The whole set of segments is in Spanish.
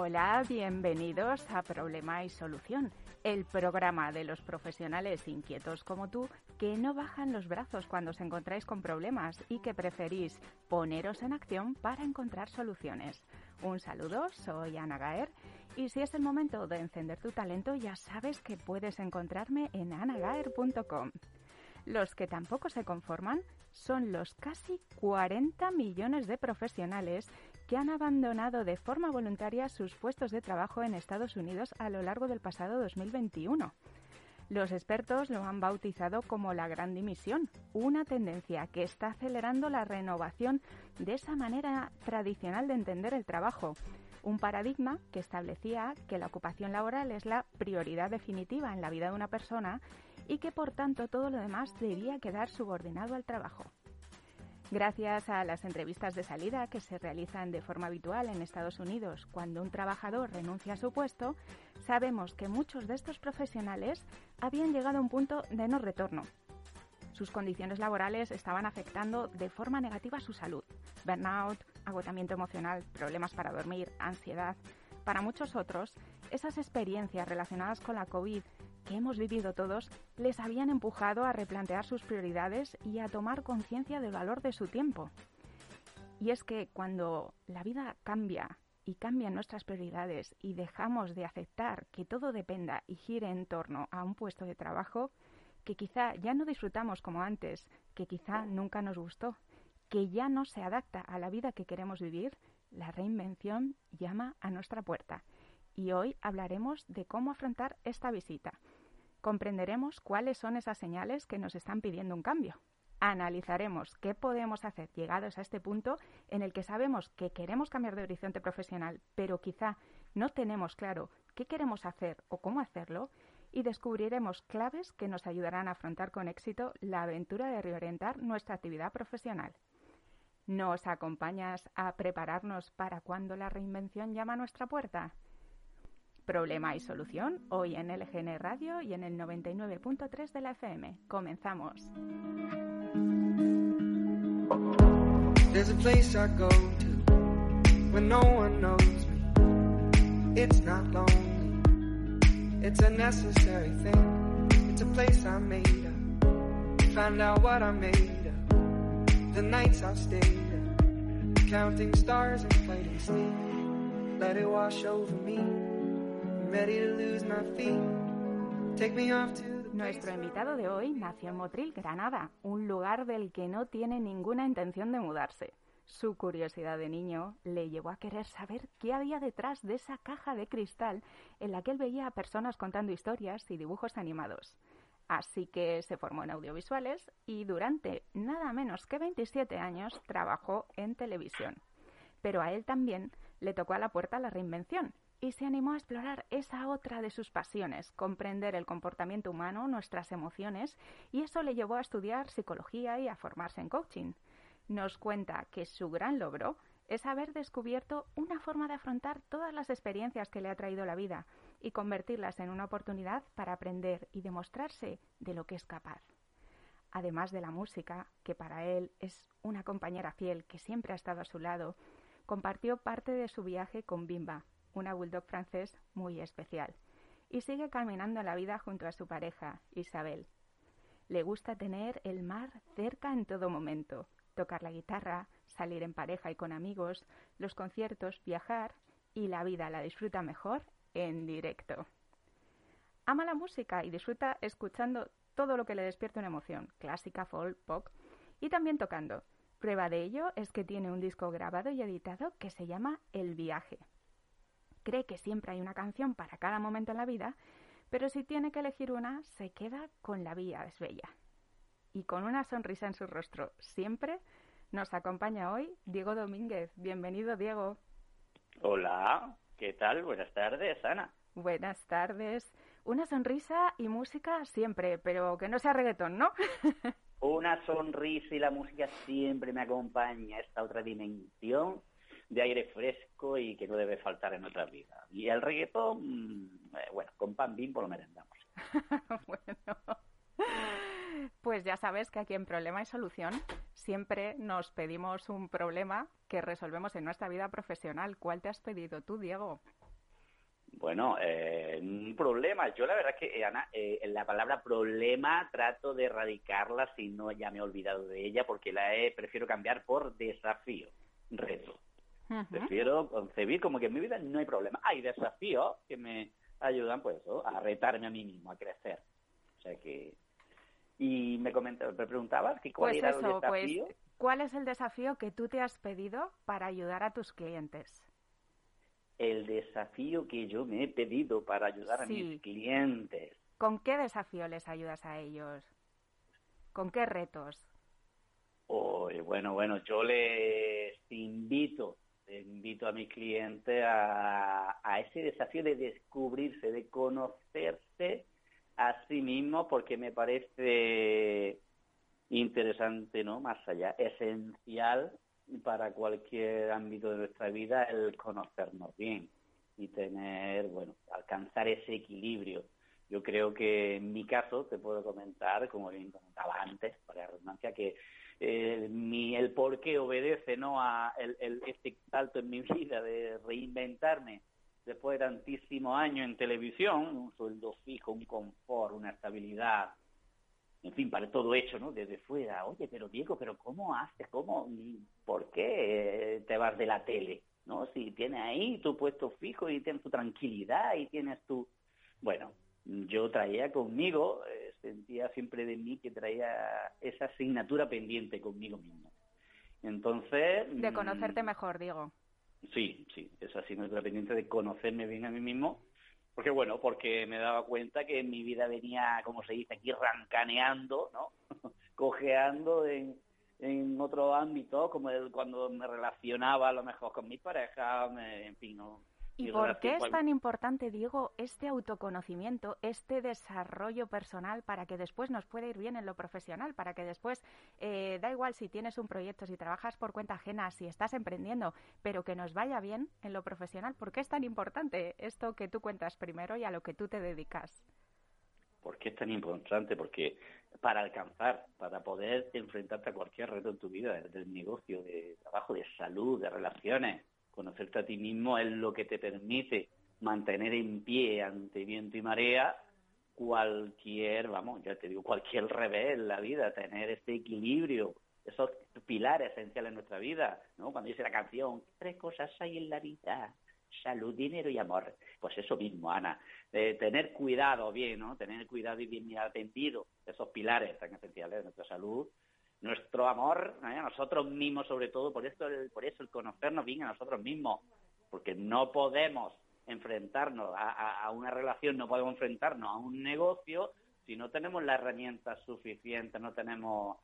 Hola, bienvenidos a Problema y Solución, el programa de los profesionales inquietos como tú que no bajan los brazos cuando os encontráis con problemas y que preferís poneros en acción para encontrar soluciones. Un saludo, soy Ana Gaer y si es el momento de encender tu talento ya sabes que puedes encontrarme en anagaer.com. Los que tampoco se conforman son los casi 40 millones de profesionales que han abandonado de forma voluntaria sus puestos de trabajo en Estados Unidos a lo largo del pasado 2021. Los expertos lo han bautizado como la gran dimisión, una tendencia que está acelerando la renovación de esa manera tradicional de entender el trabajo, un paradigma que establecía que la ocupación laboral es la prioridad definitiva en la vida de una persona y que por tanto todo lo demás debía quedar subordinado al trabajo. Gracias a las entrevistas de salida que se realizan de forma habitual en Estados Unidos cuando un trabajador renuncia a su puesto, sabemos que muchos de estos profesionales habían llegado a un punto de no retorno. Sus condiciones laborales estaban afectando de forma negativa su salud. Burnout, agotamiento emocional, problemas para dormir, ansiedad. Para muchos otros, esas experiencias relacionadas con la COVID que hemos vivido todos les habían empujado a replantear sus prioridades y a tomar conciencia del valor de su tiempo. Y es que cuando la vida cambia y cambian nuestras prioridades y dejamos de aceptar que todo dependa y gire en torno a un puesto de trabajo que quizá ya no disfrutamos como antes, que quizá nunca nos gustó, que ya no se adapta a la vida que queremos vivir, la reinvención llama a nuestra puerta. Y hoy hablaremos de cómo afrontar esta visita comprenderemos cuáles son esas señales que nos están pidiendo un cambio. Analizaremos qué podemos hacer llegados a este punto en el que sabemos que queremos cambiar de horizonte profesional, pero quizá no tenemos claro qué queremos hacer o cómo hacerlo, y descubriremos claves que nos ayudarán a afrontar con éxito la aventura de reorientar nuestra actividad profesional. ¿Nos acompañas a prepararnos para cuando la reinvención llama a nuestra puerta? Problema y solución hoy en LGN Radio y en el 99.3 de la FM. Comenzamos. There's a place I go to when no one knows me. It's not lonely. It's a necessary thing. It's a place I made up. Find out what I made up. The nights I've stayed up. Counting stars and fighting sleep. Let it wash over me. Nuestro invitado de hoy nació en Motril, Granada, un lugar del que no tiene ninguna intención de mudarse. Su curiosidad de niño le llevó a querer saber qué había detrás de esa caja de cristal en la que él veía a personas contando historias y dibujos animados. Así que se formó en audiovisuales y durante nada menos que 27 años trabajó en televisión. Pero a él también le tocó a la puerta la reinvención y se animó a explorar esa otra de sus pasiones, comprender el comportamiento humano, nuestras emociones, y eso le llevó a estudiar psicología y a formarse en coaching. Nos cuenta que su gran logro es haber descubierto una forma de afrontar todas las experiencias que le ha traído la vida y convertirlas en una oportunidad para aprender y demostrarse de lo que es capaz. Además de la música, que para él es una compañera fiel que siempre ha estado a su lado, compartió parte de su viaje con Bimba, una bulldog francés muy especial, y sigue caminando la vida junto a su pareja, Isabel. Le gusta tener el mar cerca en todo momento, tocar la guitarra, salir en pareja y con amigos, los conciertos, viajar, y la vida la disfruta mejor en directo. Ama la música y disfruta escuchando todo lo que le despierte una emoción, clásica, folk, pop, y también tocando. Prueba de ello es que tiene un disco grabado y editado que se llama El viaje cree que siempre hay una canción para cada momento en la vida, pero si tiene que elegir una, se queda con La Vía es Bella. Y con una sonrisa en su rostro siempre, nos acompaña hoy Diego Domínguez. Bienvenido, Diego. Hola, ¿qué tal? Buenas tardes, Ana. Buenas tardes. Una sonrisa y música siempre, pero que no sea reggaetón, ¿no? Una sonrisa y la música siempre me acompaña, esta otra dimensión de aire fresco y que no debe faltar en nuestra vida. Y el reggaetón, mm, eh, bueno, con pan bimbo lo merendamos. bueno. Pues ya sabes que aquí en Problema y Solución siempre nos pedimos un problema que resolvemos en nuestra vida profesional. ¿Cuál te has pedido tú, Diego? Bueno, eh, un problema. Yo la verdad es que, Ana, eh, la palabra problema trato de erradicarla si no ya me he olvidado de ella porque la he, prefiero cambiar por desafío, reto. Prefiero concebir como que en mi vida no hay problema. Hay desafíos que me ayudan, pues, a retarme a mí mismo, a crecer. O sea que... Y me, comentaba, me preguntabas que cuál pues era el pues, desafío. ¿Cuál es el desafío que tú te has pedido para ayudar a tus clientes? el desafío que yo me he pedido para ayudar a mis clientes. ¿Con qué desafío les ayudas a ellos? ¿Con qué retos? bueno, bueno, yo les invito, invito a mis clientes a, ese desafío de descubrirse, de conocerse a sí mismos, porque me parece interesante, ¿no? Más allá, esencial para cualquier ámbito de nuestra vida el conocernos bien y tener, bueno, alcanzar ese equilibrio. Yo creo que en mi caso te puedo comentar, como bien comentaba antes, para la redundancia, que eh, mi, el por qué obedece ¿no? a el, este salto en mi vida de reinventarme después de tantísimos años en televisión, un sueldo fijo, un confort, una estabilidad, en fin, para todo hecho, ¿no? Desde fuera. Oye, pero Diego, pero ¿cómo haces? ¿Cómo? ¿Por qué te vas de la tele? ¿No? Si tienes ahí tu puesto fijo y tienes tu tranquilidad y tienes tu... Bueno, yo traía conmigo, eh, sentía siempre de mí que traía esa asignatura pendiente conmigo mismo. Entonces... De conocerte mm, mejor, Diego. Sí, sí, esa asignatura pendiente de conocerme bien a mí mismo porque bueno, porque me daba cuenta que mi vida venía, como se dice aquí, rancaneando, ¿no? Cojeando en, en otro ámbito, como cuando me relacionaba a lo mejor con mi pareja, en fin, ¿no? ¿Y por qué es tan importante, Diego, este autoconocimiento, este desarrollo personal para que después nos pueda ir bien en lo profesional, para que después, eh, da igual si tienes un proyecto, si trabajas por cuenta ajena, si estás emprendiendo, pero que nos vaya bien en lo profesional? ¿Por qué es tan importante esto que tú cuentas primero y a lo que tú te dedicas? ¿Por qué es tan importante? Porque para alcanzar, para poder enfrentarte a cualquier reto en tu vida, del negocio, de trabajo, de salud, de relaciones, Conocerte a ti mismo es lo que te permite mantener en pie ante viento y marea cualquier, vamos, ya te digo, cualquier revés en la vida, tener este equilibrio, esos pilares esenciales en nuestra vida, ¿no? Cuando dice la canción, tres cosas hay en la vida, salud, dinero y amor. Pues eso mismo, Ana, tener cuidado bien, ¿no? Tener cuidado y bien atendido, esos pilares tan esenciales de nuestra salud, nuestro amor ¿eh? a nosotros mismos sobre todo, por eso, el, por eso el conocernos bien a nosotros mismos, porque no podemos enfrentarnos a una relación, no podemos enfrentarnos a un negocio si no tenemos las herramientas suficientes, no tenemos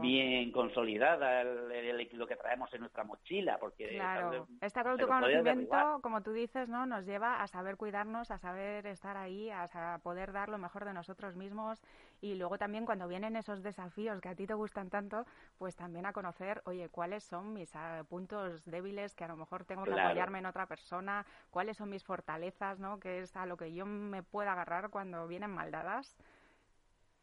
bien consolidada lo que traemos en nuestra mochila, porque claro. este autoconocimiento, como tú dices, no, nos lleva a saber cuidarnos, a saber estar ahí, a poder dar lo mejor de nosotros mismos y luego también cuando vienen esos desafíos que a ti te gustan tanto, pues también a conocer, oye, cuáles son mis ah, puntos débiles que a lo mejor tengo que apoyarme en otra persona, cuáles son mis fortalezas, ¿no? Que es a lo que yo me puedo agarrar cuando vienen maldadas.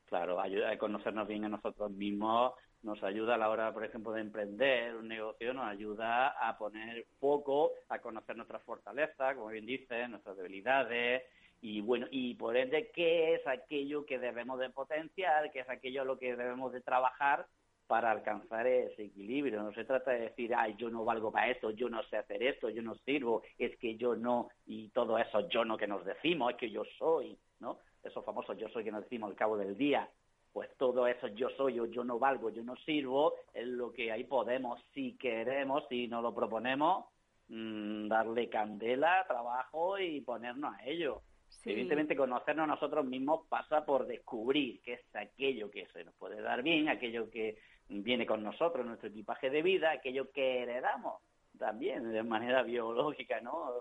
Claro, ayuda a conocernos bien a nosotros mismos, nos ayuda a la hora, por ejemplo, de emprender un negocio, nos ayuda a poner foco, a conocer nuestras fortalezas, como bien dices, nuestras debilidades, y bueno, y por ende, qué es aquello que debemos de potenciar, qué es aquello a lo que debemos de trabajar para alcanzar ese equilibrio. No se trata de decir, ay, yo no valgo para esto, yo no sé hacer esto, yo no sirvo, es que yo no, y todo eso yo no que nos decimos, es que yo soy, ¿no? esos famosos yo soy que nos decimos al cabo del día, pues todo eso yo soy o yo no valgo, yo no sirvo, es lo que ahí podemos, si queremos, si nos lo proponemos, mm, darle candela, trabajo y ponernos a ello. Evidentemente conocernos nosotros mismos pasa por descubrir qué es aquello que se nos puede dar bien, aquello que viene con nosotros, nuestro equipaje de vida, aquello que heredamos también de manera biológica, ¿no?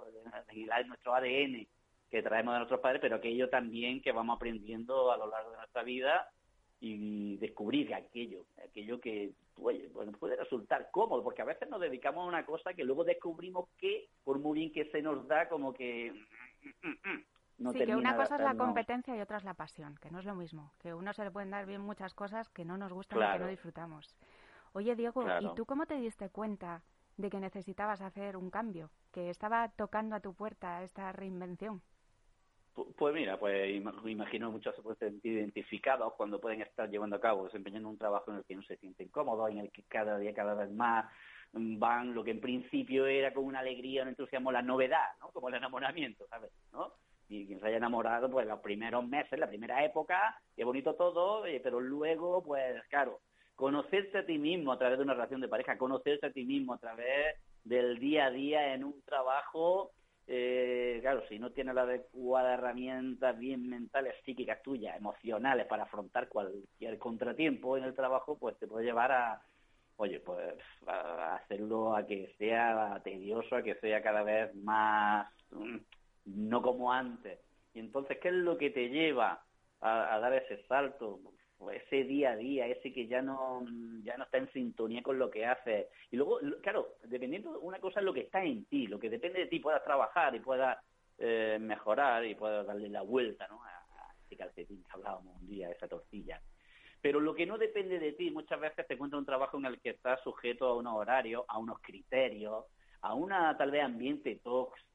De nuestro ADN que traemos de nuestros padres, pero aquello también que vamos aprendiendo a lo largo de nuestra vida y descubrir aquello, aquello que puede resultar cómodo, porque a veces nos dedicamos a una cosa que luego descubrimos que, por muy bien que se nos da, como que... Mm, mm, mm, no sí, que una cosa es la competencia y otra es la pasión, que no es lo mismo, que uno se le pueden dar bien muchas cosas que no nos gustan y que no disfrutamos. Oye, Diego, ¿y tú cómo te diste cuenta de que necesitabas hacer un cambio, que estaba tocando a tu puerta esta reinvención? Pues mira, pues imagino muchos se pueden sentir identificados cuando pueden estar llevando a cabo, desempeñando un trabajo en el que no se sienten cómodos, en el que cada día, cada vez más van lo que en principio era con una alegría, un entusiasmo, la novedad, ¿no? Como el enamoramiento, ¿sabes? ¿No? Y quien se haya enamorado, pues los primeros meses, la primera época, qué bonito todo, eh, pero luego, pues claro, conocerse a ti mismo a través de una relación de pareja, conocerse a ti mismo a través del día a día en un trabajo eh, claro, si no tienes la adecuada herramientas bien mentales, psíquicas tuyas, emocionales para afrontar cualquier contratiempo en el trabajo, pues te puede llevar a, oye, pues a hacerlo a que sea tedioso, a que sea cada vez más, mm, no como antes. Y entonces, ¿qué es lo que te lleva a dar ese salto? ese día a día, ese que ya no, ya no está en sintonía con lo que hace. Y luego, claro, dependiendo, una cosa es lo que está en ti, lo que depende de ti puedas trabajar y puedas eh, mejorar y puedas darle la vuelta ¿no? a, ese calcetín que hablábamos un día, esa tortilla. Pero lo que no depende de ti, muchas veces te encuentras un trabajo en el que estás sujeto a unos horarios, a unos criterios, a una tal vez ambiente tóxico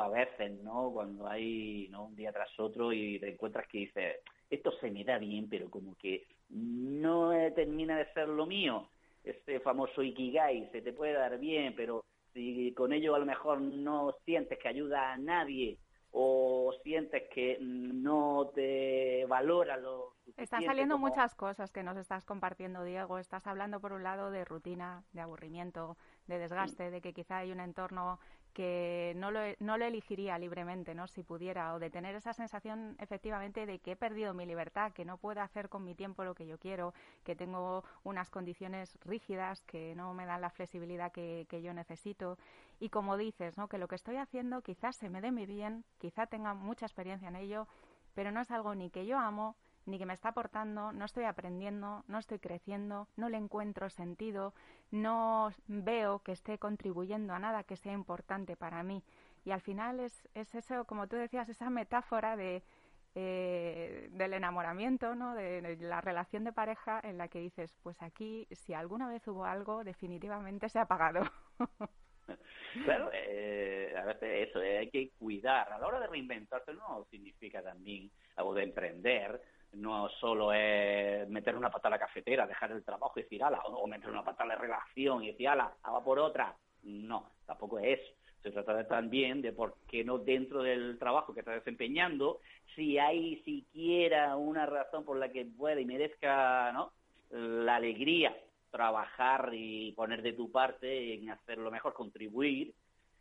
a veces, ¿no? Cuando hay ¿no? un día tras otro y te encuentras que dices, esto se me da bien, pero como que no termina de ser lo mío. Este famoso Ikigai se te puede dar bien, pero si con ello a lo mejor no sientes que ayuda a nadie o sientes que no te valora lo Están saliendo muchas cosas que nos estás compartiendo, Diego. Estás hablando, por un lado, de rutina, de aburrimiento, de desgaste, de que quizá hay un entorno que no lo, no lo elegiría libremente, ¿no? Si pudiera, o de tener esa sensación efectivamente de que he perdido mi libertad, que no puedo hacer con mi tiempo lo que yo quiero, que tengo unas condiciones rígidas que no me dan la flexibilidad que, que yo necesito. Y como dices, ¿no? Que lo que estoy haciendo quizás se me dé muy bien, quizá tenga mucha experiencia en ello, pero no es algo ni que yo amo, ni que me está aportando, no estoy aprendiendo, no estoy creciendo, no le encuentro sentido, no veo que esté contribuyendo a nada que sea importante para mí. Y al final es, es eso, como tú decías, esa metáfora de, eh, del enamoramiento, ¿no? De, la relación de pareja en la que dices, pues aquí, si alguna vez hubo algo, definitivamente se ha apagado. Claro, eh, a veces eso, eh, hay que cuidar. A la hora de reinventarse no significa también algo de emprender, no solo es meter una pata a la cafetera, dejar el trabajo y decir, ala, o meter una pata a la relación y decir, ala, va por otra. No, tampoco es eso. Se trata también de por qué no dentro del trabajo que está desempeñando, si hay siquiera una razón por la que pueda y merezca ¿no? la alegría trabajar y poner de tu parte en hacerlo mejor, contribuir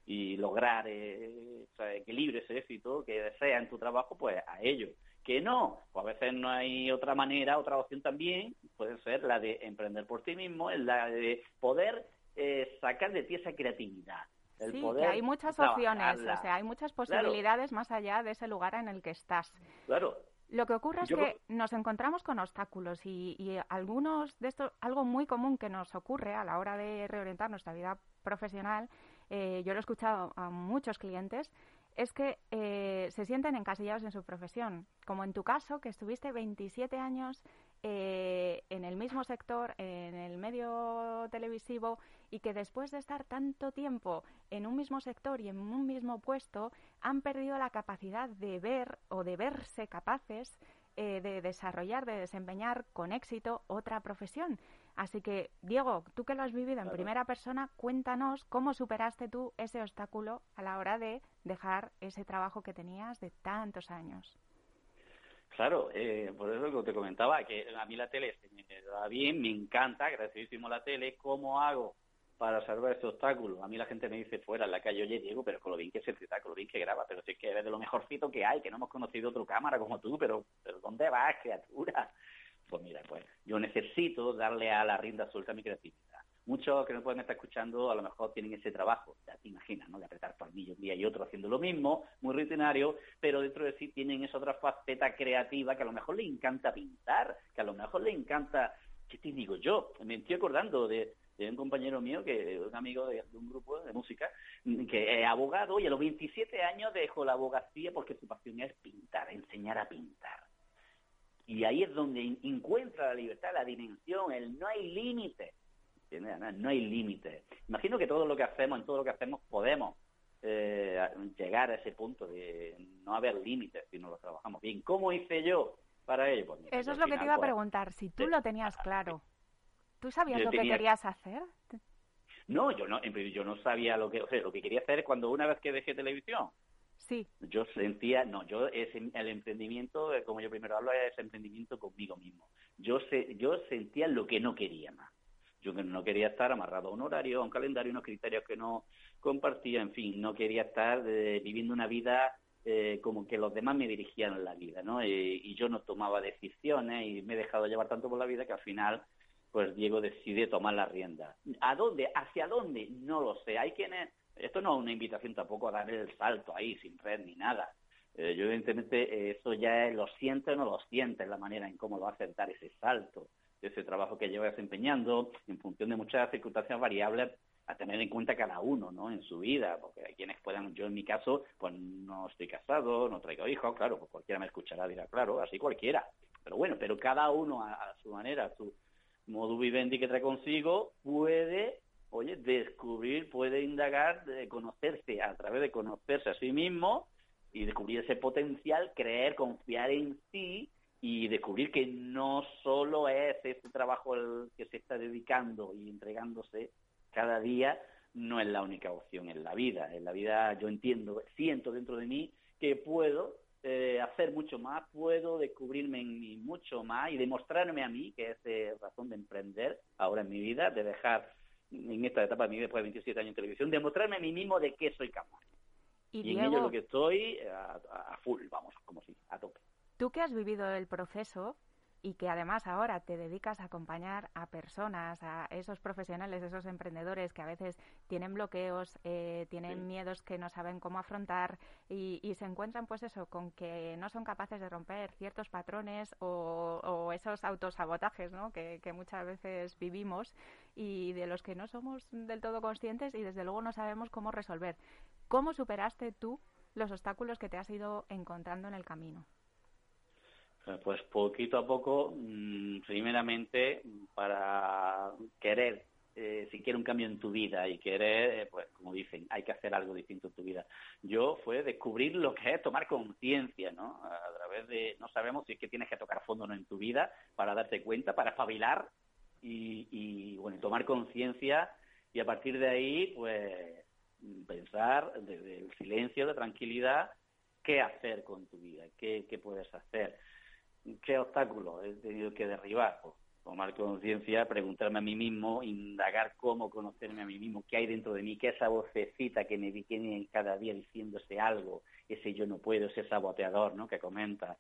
y lograr eh, equilibrio, ese éxito que desea en tu trabajo, pues a ello que no, pues a veces no hay otra manera, otra opción también, puede ser la de emprender por ti mismo, la de poder eh, sacar de ti esa creatividad. El sí, que hay muchas opciones, o sea, hay muchas posibilidades más allá de ese lugar en el que estás. Claro. Lo que ocurre es que nos encontramos con obstáculos y, y algunos de estos, algo muy común que nos ocurre a la hora de reorientar nuestra vida profesional, eh, yo lo he escuchado a muchos clientes, es que eh, se sienten encasillados en su profesión. Como en tu caso, que estuviste 27 años eh, en el mismo sector, en el medio televisivo, y que después de estar tanto tiempo en un mismo sector y en un mismo puesto, han perdido la capacidad de ver o de verse capaces eh, de desarrollar, de desempeñar con éxito otra profesión. Así que, Diego, tú que lo has vivido en primera persona, cuéntanos cómo superaste tú ese obstáculo a la hora de dejar ese trabajo que tenías de tantos años. Claro, eh, por eso que te comentaba, que a mí la tele me da bien, me encanta, agradecidísimo la tele, ¿cómo hago para salvar este obstáculo? A mí la gente me dice fuera en la calle, oye Diego, pero con lo bien que se trata, con lo bien que graba, pero si es que eres de lo mejorcito que hay, que no hemos conocido otro cámara como tú, pero, pero ¿dónde vas, criatura? Pues mira, pues yo necesito darle a la rienda suelta mi creatividad. Muchos que me pueden estar escuchando a lo mejor tienen ese trabajo, ya te imaginas, ¿no? De apretar tornillos un día y otro haciendo lo mismo, muy rutinario, pero dentro de sí tienen esa otra faceta creativa que a lo mejor le encanta pintar, que a lo mejor le encanta, ¿qué te digo yo? Me estoy acordando de, un compañero mío, que un amigo de, un grupo de música, que es abogado y a los 27 años dejó la abogacía porque su pasión es pintar, enseñar a pintar. Y ahí es donde encuentra la libertad, la dimensión, el no hay límite. No hay límites. Imagino que todo lo que hacemos, en todo lo que hacemos, podemos eh, llegar a ese punto de no haber límites si no lo trabajamos bien. ¿Cómo hice yo para ello? Pues, Eso es lo que te iba a pues, preguntar, si tú lo tenías claro. ¿Tú sabías lo que querías hacer? No, yo no, yo no sabía lo que, o sea, lo que quería hacer cuando una vez que dejé televisión. Sí. Yo sentía, no, yo el emprendimiento, como yo primero hablo, es emprendimiento conmigo mismo. Yo sé, yo sentía lo que no quería más. Yo no quería estar amarrado a un horario, a un calendario, unos criterios que no compartía, en fin, no quería estar eh, viviendo una vida eh, como que los demás me dirigían la vida, ¿no? y yo no tomaba decisiones y me he dejado llevar tanto por la vida que al final pues Diego decide tomar la rienda. ¿A dónde? ¿Hacia dónde? No lo sé. Hay quienes... Esto no es una invitación tampoco a dar el salto ahí, sin red ni nada. Eh, yo evidentemente eh, eso ya lo siente o no lo siente, la manera en cómo lo hace dar ese salto, ese trabajo que lleva desempeñando en función de muchas circunstancias variables a tener en cuenta cada uno, ¿no? En su vida, porque hay quienes puedan, yo en mi caso, pues no estoy casado, no traigo hijos, claro, pues cualquiera me escuchará, dirá, claro, así cualquiera. Pero bueno, pero cada uno a, a su manera, a su, modo vivendi que trae consigo, puede, oye, descubrir, puede indagar, de conocerse a través de conocerse a sí mismo y descubrir ese potencial, creer, confiar en sí y descubrir que no solo es ese trabajo el que se está dedicando y entregándose cada día, no es la única opción en la vida. En la vida yo entiendo, siento dentro de mí que puedo eh, hacer mucho más, puedo descubrirme en mí mucho más y demostrarme a mí, que es eh, razón de emprender ahora en mi vida, de dejar en esta etapa de mi vida, después de 27 años en televisión, demostrarme a mí mismo de qué soy capaz. Y, en ello lo que estoy a, a, full, vamos, como si, a tope. Tú que has vivido el proceso, y que además ahora te dedicas a acompañar a personas, a esos profesionales, esos emprendedores que a veces tienen bloqueos, eh, tienen miedos que no saben cómo afrontar y, se encuentran pues eso, con que no son capaces de romper ciertos patrones o, esos autosabotajes ¿no? que, que muchas veces vivimos y de los que no somos del todo conscientes y desde luego no sabemos cómo resolver. ¿Cómo superaste tú los obstáculos que te has ido encontrando en el camino? Eh, pues poquito a poco, mm, primeramente, para querer, eh, si quieres un cambio en tu vida y querer, eh, pues como dicen, hay que hacer algo distinto en tu vida. Yo fue descubrir lo que es tomar conciencia, ¿no? A través de, no sabemos si es que tienes que tocar fondo o no en tu vida para darte cuenta, para espabilar y, y bueno, tomar conciencia y a partir de ahí, pues pensar desde el silencio, la tranquilidad, qué hacer con tu vida, qué, qué puedes hacer qué obstáculos he tenido que derribar. Pues, tomar conciencia, preguntarme a mí mismo, indagar cómo conocerme a mí mismo, qué hay dentro de mí, qué esa vocecita que me viene cada día diciéndose algo, ese yo no puedo, ese saboteador ¿no? que comenta.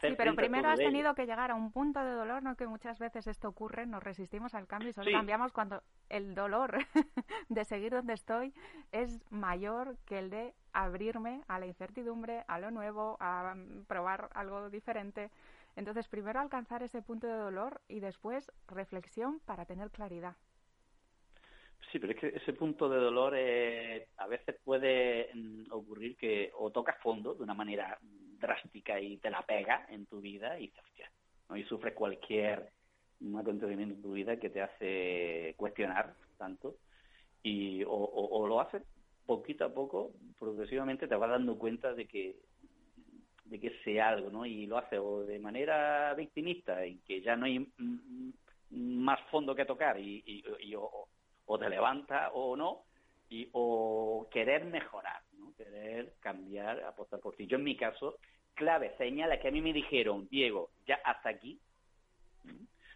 Sí, pero primero has tenido que llegar a un punto de dolor, ¿no? Que muchas veces esto ocurre, nos resistimos al cambio y solo cambiamos cuando el dolor de seguir donde estoy es mayor que el de abrirme a la incertidumbre, a lo nuevo, a mm, probar algo diferente. Entonces, primero alcanzar ese punto de dolor y después reflexión para tener claridad. Sí, pero es que ese punto de dolor eh, a veces puede mm, ocurrir que o tocas fondo de una manera drástica y te la pega en tu vida y, ¿no? y sufres cualquier acontecimiento en tu vida que te hace cuestionar tanto y o, lo haces poquito a poco, progresivamente te vas dando cuenta de que de que sea algo, ¿no? Y lo hace o de manera victimista, en que ya no hay más fondo que tocar y, o, te levanta o no, y, o querer mejorar. Querer cambiar, apostar por ti. Yo en mi caso, clave, señala que a mí me dijeron, Diego, ya hasta aquí.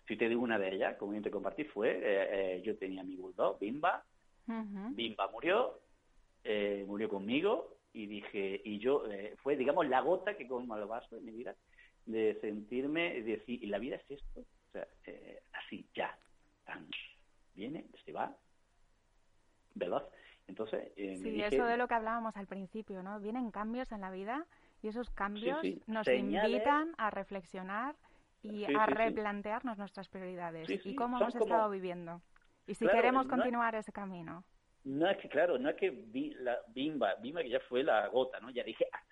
Si te digo una de ellas, como yo te compartí, fue, eh, eh, yo tenía mi bulldog, Bimba, Bimba murió, eh, murió conmigo y dije, y yo, eh, fue, digamos, la gota que como el vaso de mi vida, de sentirme, de decir, ¿y la vida es esto? O sea, eh, así, ya, tan, viene, se va, veloz. Entonces, sí, eso de lo que hablábamos al principio, ¿no? Vienen cambios en la vida y esos cambios nos invitan a reflexionar y a replantearnos nuestras prioridades y cómo hemos estado viviendo. Y si queremos continuar ese camino. No es que, claro, no es que vi la Bimba, Bimba que ya fue la gota, ¿no? Ya dije hasta aquí.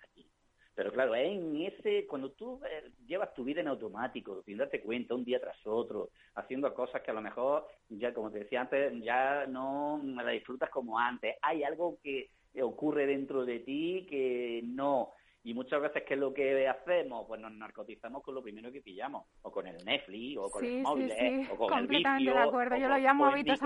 Pero claro, en ese, cuando tú eh, llevas tu vida en automático, sin darte cuenta, un día tras otro, haciendo cosas que a lo mejor, ya como te decía antes, ya no la disfrutas como antes. Hay algo que ocurre dentro de ti que no y muchas veces, ¿qué es lo que hacemos? Pues nos narcotizamos con lo primero que pillamos, o con el Netflix, o con el móvil, o con Completamente el de acuerdo. Yo lo llamo hábitos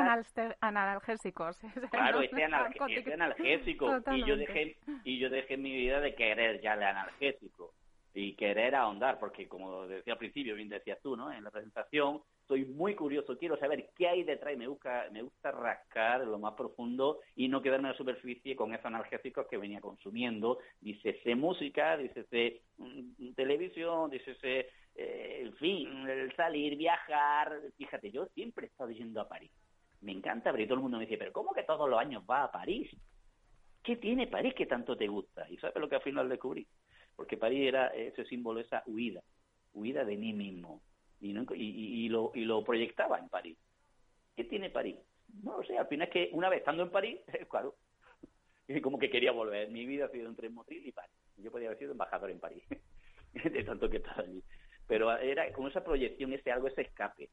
analgésicos. Claro, este, este analgésico. Y yo, dejé, y yo dejé mi vida de querer ya el analgésico y querer ahondar, porque como decía al principio, bien decías tú, ¿no? En la presentación, estoy muy curioso, quiero saber qué hay detrás me gusta, me gusta rascar lo más profundo y no quedarme en la superficie con esos analgésicos que venía consumiendo. Dícese música, dícese mm, televisión, dícese, eh, en fin, el salir, viajar. Fíjate, yo siempre he estado yendo a París. Me encanta pero todo el mundo me dice, pero ¿cómo que todos los años va a París? ¿Qué tiene París que tanto te gusta? ¿Y sabes lo que al final descubrí? porque París era ese símbolo, esa huida, huida de mí mismo, y, y, lo, y lo proyectaba en París. ¿Qué tiene París? No lo sé, al final es que una vez estando en París, claro, como que quería volver. Mi vida ha sido entre Motril y París. Yo podía haber sido embajador en París, de tanto que estaba allí. Pero era como esa proyección, ese algo, ese escape.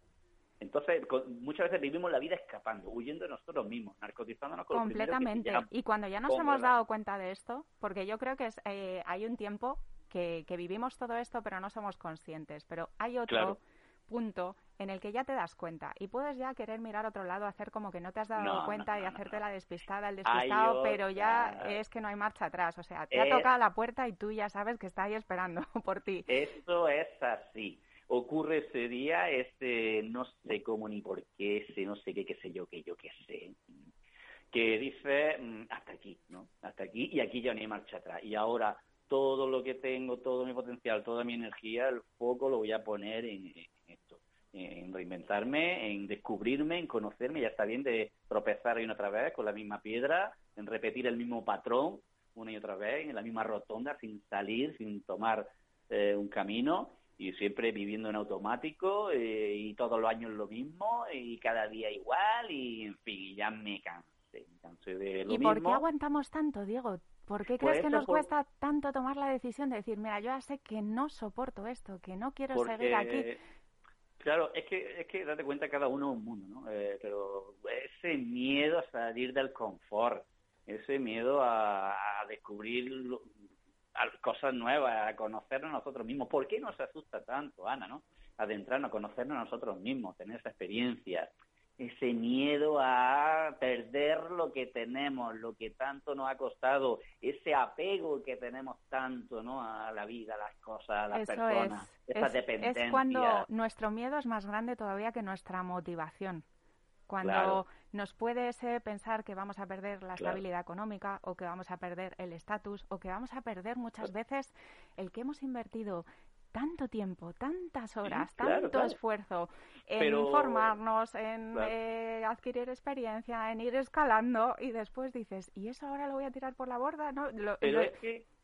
Entonces, muchas veces vivimos la vida escapando, huyendo de nosotros mismos, narcotizándonos con Completamente. y cuando ya nos hemos dado cuenta de esto, porque yo creo que es, eh, hay un tiempo que, vivimos todo esto, pero no somos conscientes. Pero hay otro punto en el que ya te das cuenta y puedes ya querer mirar a otro lado, hacer como que no te has dado cuenta y hacerte la despistada, el despistado, pero ya es que no hay marcha atrás. O sea, te ha tocado la puerta y tú ya sabes que está ahí esperando por ti. Eso es así ocurre ese día, este, no sé cómo ni por qué, ese no sé qué, qué sé yo, que yo qué sé, que dice mm, hasta aquí, ¿no? Hasta aquí y aquí ya no hay marcha atrás. Y ahora todo lo que tengo, todo mi potencial, toda mi energía, el foco lo voy a poner en, en reinventarme, en descubrirme, en conocerme. Ya está bien de tropezar una otra vez con la misma piedra, en repetir el mismo patrón una y otra vez, en la misma rotonda, sin salir, sin tomar eh, un camino y siempre viviendo en automático eh, y todos los años lo mismo y cada día igual y en fin, ya me cansé, me cansé de lo ¿Y por qué aguantamos tanto, Diego? ¿Por qué crees pues que nos cuesta tanto tomar la decisión de decir, mira, yo ya sé que no soporto esto, que no quiero seguir aquí? Claro, es que, es que date cuenta, cada uno es un mundo, ¿no? Eh, pero ese miedo a salir del confort, ese miedo a, descubrir cosas nuevas, a conocernos nosotros mismos. ¿Por qué nos asusta tanto, Ana, no? Adentrarnos, conocernos nosotros mismos, tener esa experiencia, ese miedo a perder lo que tenemos, lo que tanto nos ha costado, ese apego que tenemos tanto, ¿no? A la vida, a las cosas, a las personas, esa dependencia. Es cuando nuestro miedo es más grande todavía que nuestra motivación. Cuando nos puede pensar que vamos a perder la estabilidad económica o que vamos a perder el estatus o que vamos a perder muchas veces el que hemos invertido tanto tiempo, tantas horas, tanto esfuerzo en informarnos, en eh, adquirir experiencia, en ir escalando y después dices, ¿y eso ahora lo voy a tirar por la borda? No lo,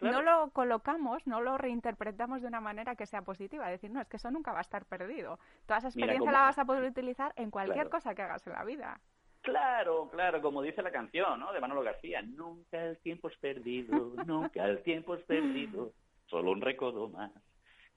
no lo colocamos, no lo reinterpretamos de una manera que sea positiva. Decir, no, es que eso nunca va a estar perdido. Toda esa experiencia la vas a poder utilizar en cualquier cosa que hagas en la vida. Claro, claro, como dice la canción, ¿no? De Manolo García, nunca el tiempo es perdido, nunca el tiempo es perdido, solo un recodo más.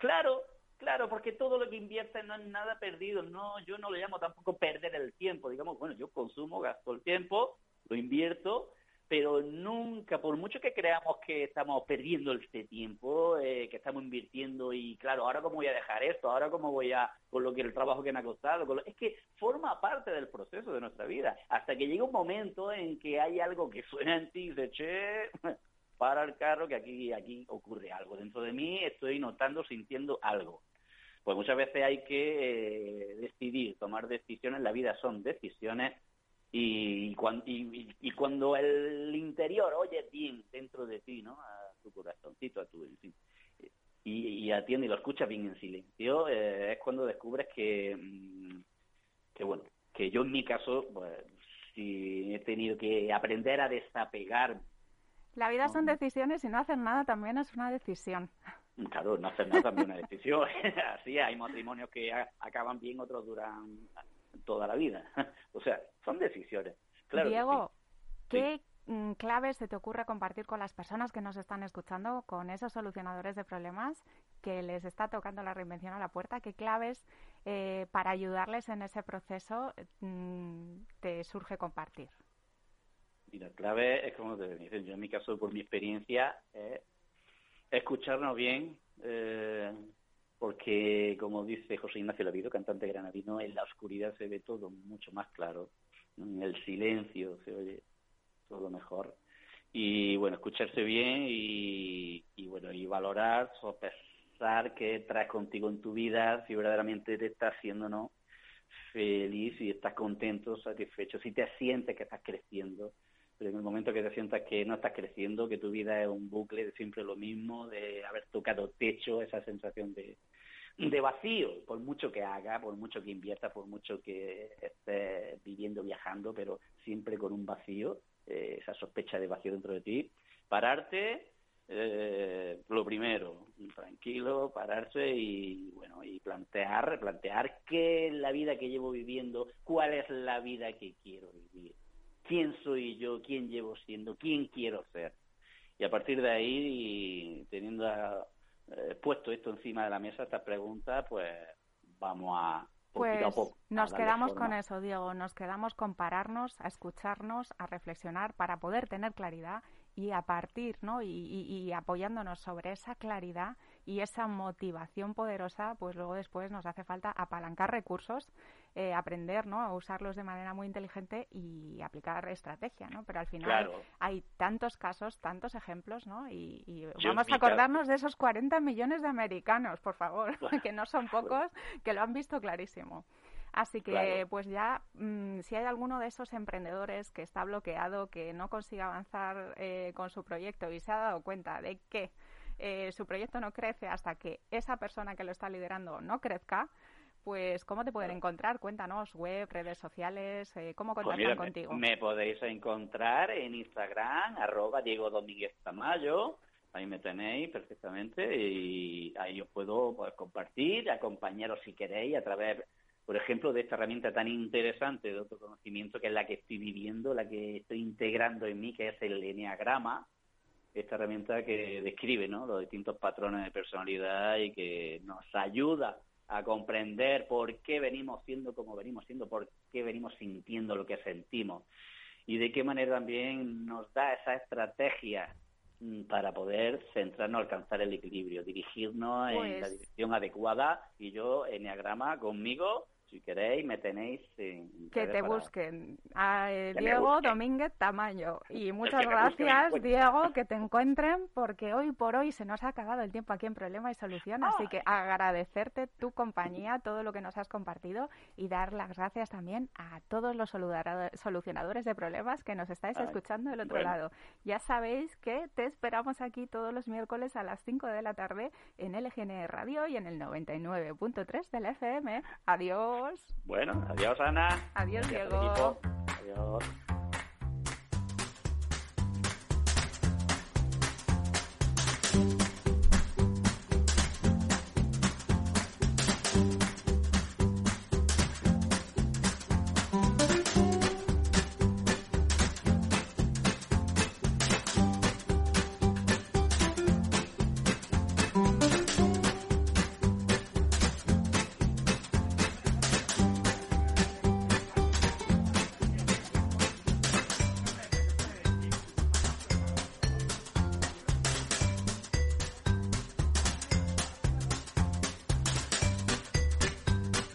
Claro, claro, porque todo lo que inviertes no es nada perdido. No, yo no le llamo tampoco perder el tiempo. Digamos, bueno, yo consumo, gasto el tiempo, lo invierto, pero nunca, por mucho que creamos que estamos perdiendo este tiempo, eh, que estamos invirtiendo y claro, ahora cómo voy a dejar esto, ahora cómo voy a, con lo que el trabajo que me ha costado, es que forma parte del proceso de nuestra vida, hasta que llega un momento en que hay algo que suena en ti y dice, che, para el carro que aquí, aquí ocurre algo. Dentro de mí estoy notando, sintiendo algo. Pues muchas veces hay que eh, decidir, tomar decisiones. La vida son decisiones y, cuando, y, cuando el interior oye bien dentro de ti, ¿no? A tu corazoncito, a tu... Y, y atiende y lo escucha bien en silencio, eh, es cuando descubres que, mm, que, bueno, que yo en mi caso, pues, si he tenido que aprender a desapegar la vida son decisiones y no hacer nada también es una decisión. Claro, no hacer nada también es una decisión. Así hay matrimonios que acaban bien, otros duran toda la vida. O sea, son decisiones. Claro Diego, ¿qué mm, claves se te ocurre compartir con las personas que nos están escuchando, con esos solucionadores de problemas que les está tocando la reinvención a la puerta? ¿Qué claves eh, para ayudarles en ese proceso mm, te surge compartir? Y la clave es como te dicen, yo en mi caso, por mi experiencia, es escucharnos bien, eh, porque como dice José Ignacio Lavido, cantante granadino, en la oscuridad se ve todo mucho más claro, en el silencio se oye todo mejor. Y bueno, escucharse bien y, bueno, y valorar, sopesar qué traes contigo en tu vida, si verdaderamente te está haciendo no feliz, si estás contento, satisfecho, si te sientes que estás creciendo en el momento que te sientas que no estás creciendo, que tu vida es un bucle de siempre lo mismo, de haber tocado techo, esa sensación de, de vacío, por mucho que haga, por mucho que invierta, por mucho que estés viviendo, viajando, pero siempre con un vacío, eh, esa sospecha de vacío dentro de ti, pararte, eh, lo primero, tranquilo, pararse y bueno, y plantear, plantear qué es la vida que llevo viviendo, cuál es la vida que quiero vivir quién soy yo, quién llevo siendo, quién quiero ser. Y a partir de ahí, teniendo eh, puesto esto encima de la mesa, estas preguntas, pues vamos a pues nos quedamos con eso, Diego, nos quedamos con pararnos, a escucharnos, a reflexionar para poder tener claridad y a partir, ¿no? y apoyándonos sobre esa claridad, y esa motivación poderosa, pues luego después nos hace falta apalancar recursos, eh, aprender ¿no? a usarlos de manera muy inteligente y aplicar estrategia, ¿no? Pero al final hay tantos casos, tantos ejemplos, ¿no? Y, vamos a acordarnos de esos 40 millones de americanos, por favor, que no son pocos, que lo han visto clarísimo. Así que, pues ya, mm, si hay alguno de esos emprendedores que está bloqueado, que no consigue avanzar eh, con su proyecto y se ha dado cuenta de que eh, su proyecto no crece hasta que esa persona que lo está liderando no crezca, pues ¿cómo te pueden encontrar? Cuéntanos, web, redes sociales, eh, ¿cómo pues contactan contigo? Me, podéis encontrar en Instagram, arroba Diego Domínguez Tamayo, ahí me tenéis perfectamente y ahí os puedo pues, compartir, acompañaros si queréis a través, por ejemplo, de esta herramienta tan interesante de autoconocimiento que es la que estoy viviendo, la que estoy integrando en mí, que es el Enneagrama, esta herramienta que describe ¿no? los distintos patrones de personalidad y que nos ayuda a comprender por qué venimos siendo como venimos siendo, por qué venimos sintiendo lo que sentimos y de qué manera también nos da esa estrategia mm, para poder centrarnos, alcanzar el equilibrio, dirigirnos en la pues dirección adecuada. Y yo, Enneagrama, conmigo, si queréis, me tenéis en... Que te busquen. A eh, Diego Domínguez Tamayo. Y muchas gracias, Diego, que te encuentren, porque hoy por hoy se nos ha acabado el tiempo aquí en Problema y Solución. Así que agradecerte tu compañía, todo lo que nos has compartido y dar las gracias también a todos los solucionadores de problemas que nos estáis escuchando del otro lado. Ya sabéis que te esperamos aquí todos los miércoles a las 5 de la tarde en LGN Radio y en el 99.3 del FM. Adiós. Bueno, adiós Ana. Adiós, Diego. Adiós.